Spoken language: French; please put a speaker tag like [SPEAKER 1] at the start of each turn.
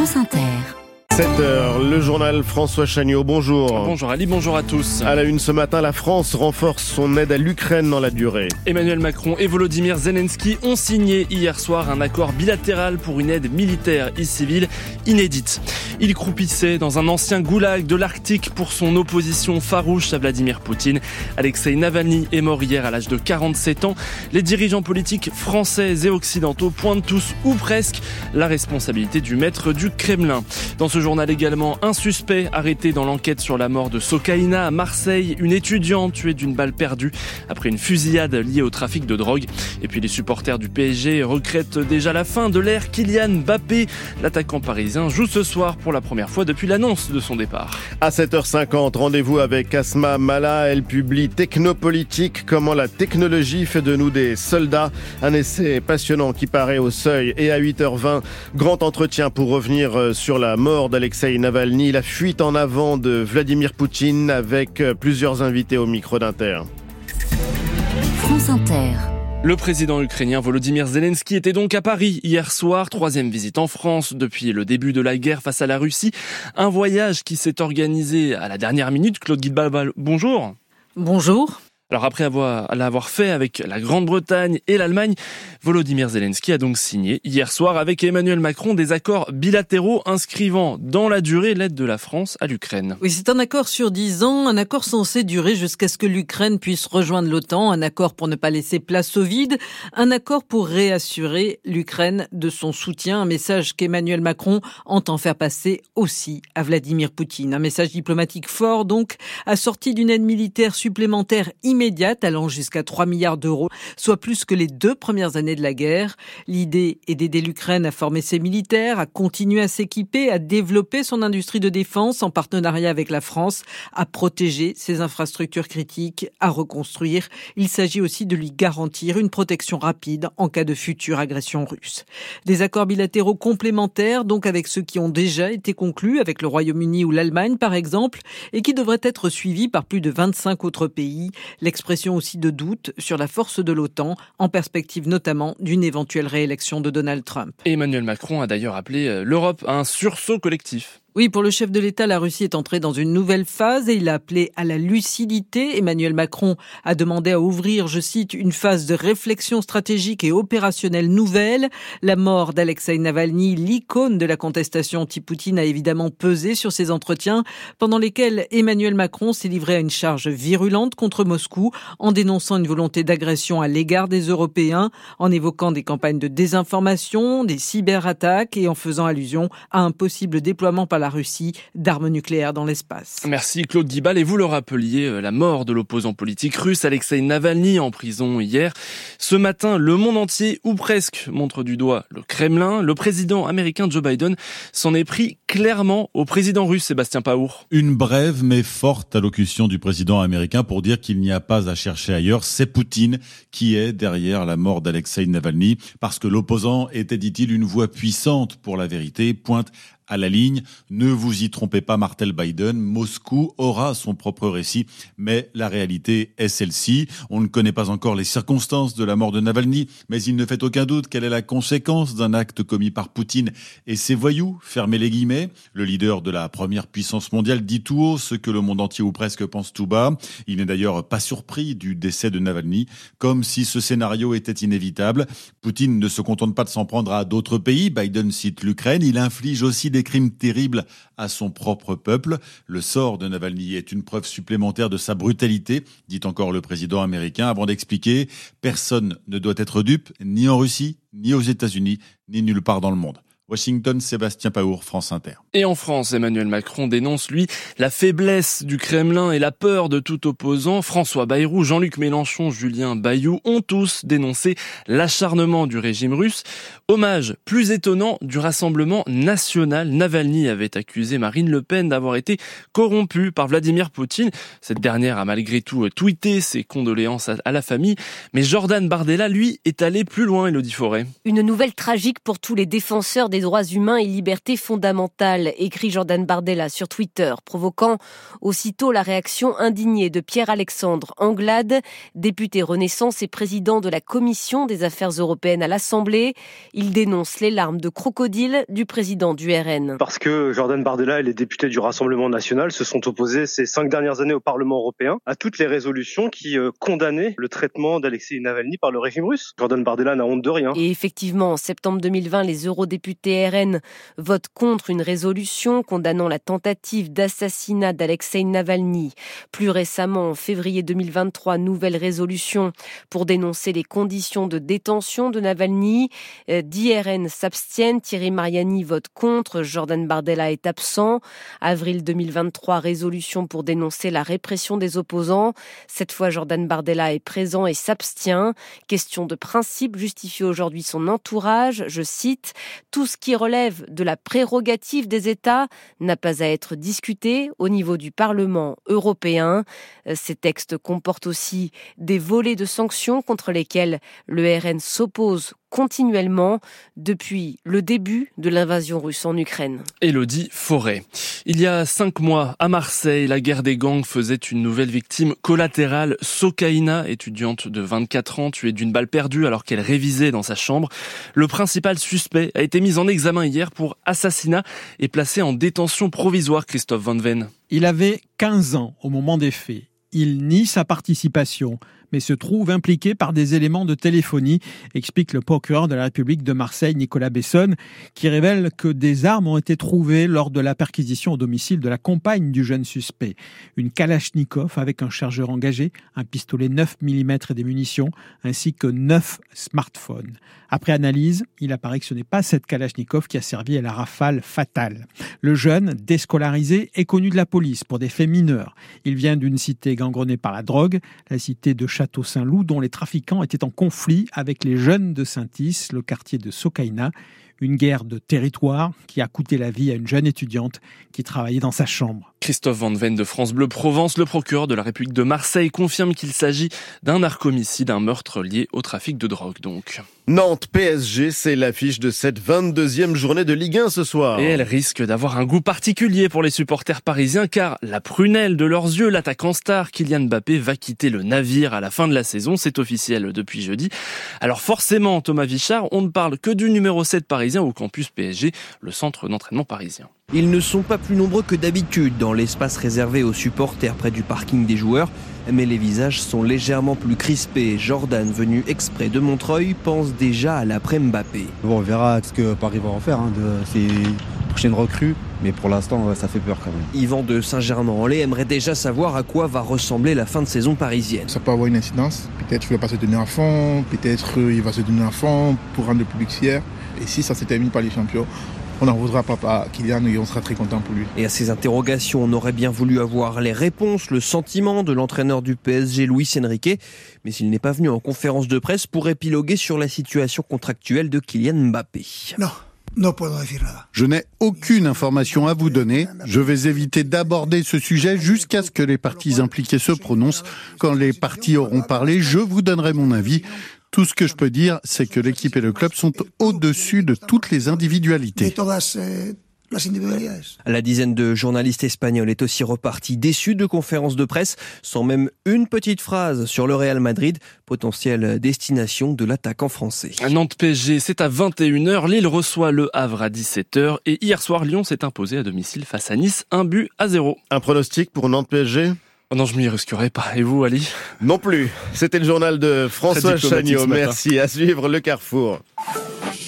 [SPEAKER 1] France Inter.
[SPEAKER 2] 7h, le journal François Chagnot, bonjour.
[SPEAKER 3] Bonjour Ali, bonjour à tous.
[SPEAKER 2] À la une ce matin, la France renforce son aide à l'Ukraine dans la durée.
[SPEAKER 3] Emmanuel Macron et Volodymyr Zelensky ont signé hier soir un accord bilatéral pour une aide militaire et civile inédite. Il croupissait dans un ancien goulag de l'Arctique pour son opposition farouche à Vladimir Poutine. Alexei Navalny est mort hier à l'âge de 47 ans. Les dirigeants politiques français et occidentaux pointent tous ou presque la responsabilité du maître du Kremlin. Dans ce journal également, un suspect arrêté dans l'enquête sur la mort de Sokaina à Marseille, une étudiante tuée d'une balle perdue après une fusillade liée au trafic de drogue. Et puis les supporters du PSG regrettent déjà la fin de l'ère Kylian Mbappé. L'attaquant parisien joue ce soir pour la première fois depuis l'annonce de son départ.
[SPEAKER 2] À 7h50, rendez-vous avec Asma Mala. Elle publie Technopolitique, comment la technologie fait de nous des soldats. Un essai passionnant qui paraît au seuil. Et à 8h20, grand entretien pour revenir euh, sur la mort d'Alexei Navalny, la fuite en avant de Vladimir Poutine avec euh, plusieurs invités au micro d'Inter.
[SPEAKER 1] France Inter.
[SPEAKER 3] Le président ukrainien Volodymyr Zelensky était donc à Paris hier soir, troisième visite en France depuis le début de la guerre face à la Russie. Un voyage qui s'est organisé à la dernière minute. Claude Guidbal, bonjour.
[SPEAKER 4] Bonjour.
[SPEAKER 3] Alors après avoir l'avoir fait avec la Grande-Bretagne et l'Allemagne, Volodymyr Zelensky a donc signé hier soir avec Emmanuel Macron des accords bilatéraux inscrivant dans la durée l'aide de la France à l'Ukraine.
[SPEAKER 4] Oui, c'est un accord sur dix ans, un accord censé durer jusqu'à ce que l'Ukraine puisse rejoindre l'OTAN, un accord pour ne pas laisser place au vide, un accord pour réassurer l'Ukraine de son soutien, un message qu'Emmanuel Macron entend faire passer aussi à Vladimir Poutine. Un message diplomatique fort donc, assorti d'une aide militaire supplémentaire immédiate immédiate allant jusqu'à 3 milliards d'euros, soit plus que les deux premières années de la guerre. L'idée est d'aider l'Ukraine à former ses militaires, à continuer à s'équiper, à développer son industrie de défense en partenariat avec la France, à protéger ses infrastructures critiques, à reconstruire. Il s'agit aussi de lui garantir une protection rapide en cas de future agression russe. Des accords bilatéraux complémentaires, donc avec ceux qui ont déjà été conclus avec le Royaume-Uni ou l'Allemagne par exemple, et qui devraient être suivis par plus de 25 autres pays l'expression aussi de doute sur la force de l'OTAN, en perspective notamment d'une éventuelle réélection de Donald Trump.
[SPEAKER 3] Emmanuel Macron a d'ailleurs appelé euh, l'Europe un sursaut collectif.
[SPEAKER 4] Oui, pour le chef de l'État, la Russie est entrée dans une nouvelle phase et il a appelé à la lucidité. Emmanuel Macron a demandé à ouvrir, je cite, une phase de réflexion stratégique et opérationnelle nouvelle. La mort d'Alexei Navalny, l'icône de la contestation anti-Poutine, a évidemment pesé sur ces entretiens pendant lesquels Emmanuel Macron s'est livré à une charge virulente contre Moscou en dénonçant une volonté d'agression à l'égard des Européens, en évoquant des campagnes de désinformation, des cyberattaques et en faisant allusion à un possible déploiement par la Russie d'armes nucléaires dans l'espace.
[SPEAKER 3] Merci Claude Guibal. Et vous le rappeliez, euh, la mort de l'opposant politique russe Alexei Navalny en prison hier. Ce matin, le monde entier, ou presque, montre du doigt le Kremlin. Le président américain Joe Biden s'en est pris clairement au président russe Sébastien Paour.
[SPEAKER 5] Une brève mais forte allocution du président américain pour dire qu'il n'y a pas à chercher ailleurs. C'est Poutine qui est derrière la mort d'Alexei Navalny parce que l'opposant était, dit-il, une voix puissante pour la vérité, pointe à la ligne. Ne vous y trompez pas, Martel Biden. Moscou aura son propre récit, mais la réalité est celle-ci. On ne connaît pas encore les circonstances de la mort de Navalny, mais il ne fait aucun doute qu'elle est la conséquence d'un acte commis par Poutine et ses voyous. Fermez les guillemets. Le leader de la première puissance mondiale dit tout haut ce que le monde entier ou presque pense tout bas. Il n'est d'ailleurs pas surpris du décès de Navalny, comme si ce scénario était inévitable. Poutine ne se contente pas de s'en prendre à d'autres pays. Biden cite l'Ukraine. Il inflige aussi des des crimes terribles à son propre peuple. Le sort de Navalny est une preuve supplémentaire de sa brutalité, dit encore le président américain, avant d'expliquer Personne ne doit être dupe, ni en Russie, ni aux États-Unis, ni nulle part dans le monde. Washington, Sébastien Paour, France Inter.
[SPEAKER 3] Et en France, Emmanuel Macron dénonce, lui, la faiblesse du Kremlin et la peur de tout opposant. François Bayrou, Jean-Luc Mélenchon, Julien Bayou ont tous dénoncé l'acharnement du régime russe. Hommage plus étonnant du Rassemblement national. Navalny avait accusé Marine Le Pen d'avoir été corrompue par Vladimir Poutine. Cette dernière a malgré tout tweeté ses condoléances à la famille. Mais Jordan Bardella, lui, est allé plus loin, Elodie Forêt.
[SPEAKER 6] Une nouvelle tragique pour tous les défenseurs des les droits humains et libertés fondamentales, écrit Jordan Bardella sur Twitter, provoquant aussitôt la réaction indignée de Pierre-Alexandre Anglade, député Renaissance et président de la Commission des affaires européennes à l'Assemblée. Il dénonce les larmes de crocodile du président du RN.
[SPEAKER 7] Parce que Jordan Bardella et les députés du Rassemblement national se sont opposés ces cinq dernières années au Parlement européen à toutes les résolutions qui euh, condamnaient le traitement d'Alexei Navalny par le régime russe. Jordan Bardella n'a honte de rien.
[SPEAKER 6] Et effectivement, en septembre 2020, les eurodéputés RN votent contre une résolution condamnant la tentative d'assassinat d'Alexei Navalny. Plus récemment, en février 2023, nouvelle résolution pour dénoncer les conditions de détention de Navalny. Euh, RN s'abstiennent, Thierry Mariani vote contre, Jordan Bardella est absent. Avril 2023, résolution pour dénoncer la répression des opposants. Cette fois, Jordan Bardella est présent et s'abstient. Question de principe justifie aujourd'hui son entourage. Je cite, Tout ce qui relève de la prérogative des États n'a pas à être discuté au niveau du Parlement européen. Ces textes comportent aussi des volets de sanctions contre lesquels le RN s'oppose continuellement depuis le début de l'invasion russe en Ukraine.
[SPEAKER 3] Elodie Forêt. Il y a cinq mois, à Marseille, la guerre des gangs faisait une nouvelle victime collatérale. Sokaina, étudiante de 24 ans, tuée d'une balle perdue alors qu'elle révisait dans sa chambre. Le principal suspect a été mis en examen hier pour assassinat et placé en détention provisoire, Christophe Van Ven.
[SPEAKER 8] Il avait 15 ans au moment des faits. Il nie sa participation mais se trouve impliqué par des éléments de téléphonie, explique le procureur de la République de Marseille, Nicolas Besson, qui révèle que des armes ont été trouvées lors de la perquisition au domicile de la compagne du jeune suspect. Une Kalachnikov avec un chargeur engagé, un pistolet 9 mm et des munitions, ainsi que 9 smartphones. Après analyse, il apparaît que ce n'est pas cette Kalachnikov qui a servi à la rafale fatale. Le jeune, déscolarisé, est connu de la police pour des faits mineurs. Il vient d'une cité gangrenée par la drogue, la cité de Château-Saint-Loup, dont les trafiquants étaient en conflit avec les jeunes de Saint-Is, le quartier de Sokaina. Une guerre de territoire qui a coûté la vie à une jeune étudiante qui travaillait dans sa chambre.
[SPEAKER 3] Christophe Van Ven de France Bleu Provence, le procureur de la République de Marseille, confirme qu'il s'agit d'un narcomicide, un meurtre lié au trafic de drogue donc.
[SPEAKER 2] Nantes PSG, c'est l'affiche de cette 22e journée de Ligue 1 ce soir.
[SPEAKER 3] Et elle risque d'avoir un goût particulier pour les supporters parisiens car la prunelle de leurs yeux, l'attaquant star Kylian Mbappé va quitter le navire à la fin de la saison, c'est officiel depuis jeudi. Alors forcément, Thomas Vichard, on ne parle que du numéro 7 parisien au campus PSG, le centre d'entraînement parisien.
[SPEAKER 9] Ils ne sont pas plus nombreux que d'habitude dans l'espace réservé aux supporters près du parking des joueurs, mais les visages sont légèrement plus crispés. Jordan, venu exprès de Montreuil, pense déjà à l'après Mbappé.
[SPEAKER 10] Bon, on verra ce que Paris va en faire. Hein, de ces prochaines recrues, mais pour l'instant, ça fait peur quand même.
[SPEAKER 9] Yvan de Saint-Germain-en-Laye aimerait déjà savoir à quoi va ressembler la fin de saison parisienne.
[SPEAKER 11] Ça peut avoir une incidence. Peut-être qu'il ne va pas se donner à fond, peut-être il va se donner à fond pour rendre le public fier. Et si ça se termine par les champions, on n'en voudra pas à Kylian et on sera très content pour lui.
[SPEAKER 9] Et à ces interrogations, on aurait bien voulu avoir les réponses, le sentiment de l'entraîneur du PSG, Luis Enrique, mais il n'est pas venu en conférence de presse pour épiloguer sur la situation contractuelle de Kylian Mbappé.
[SPEAKER 12] Non.
[SPEAKER 13] Je n'ai aucune information à vous donner. Je vais éviter d'aborder ce sujet jusqu'à ce que les parties impliquées se prononcent. Quand les parties auront parlé, je vous donnerai mon avis. Tout ce que je peux dire, c'est que l'équipe et le club sont au-dessus de toutes les individualités.
[SPEAKER 9] La dizaine de journalistes espagnols est aussi repartie déçue de conférences de presse, sans même une petite phrase sur le Real Madrid, potentielle destination de l'attaquant français.
[SPEAKER 3] Nantes PSG, c'est à 21h. Lille reçoit le Havre à 17h. Et hier soir, Lyon s'est imposé à domicile face à Nice, un but à zéro.
[SPEAKER 2] Un pronostic pour Nantes PSG
[SPEAKER 3] non, je m'y risquerai pas. Et vous, Ali
[SPEAKER 2] Non plus. C'était le journal de François Chagnot. Merci. À suivre le Carrefour.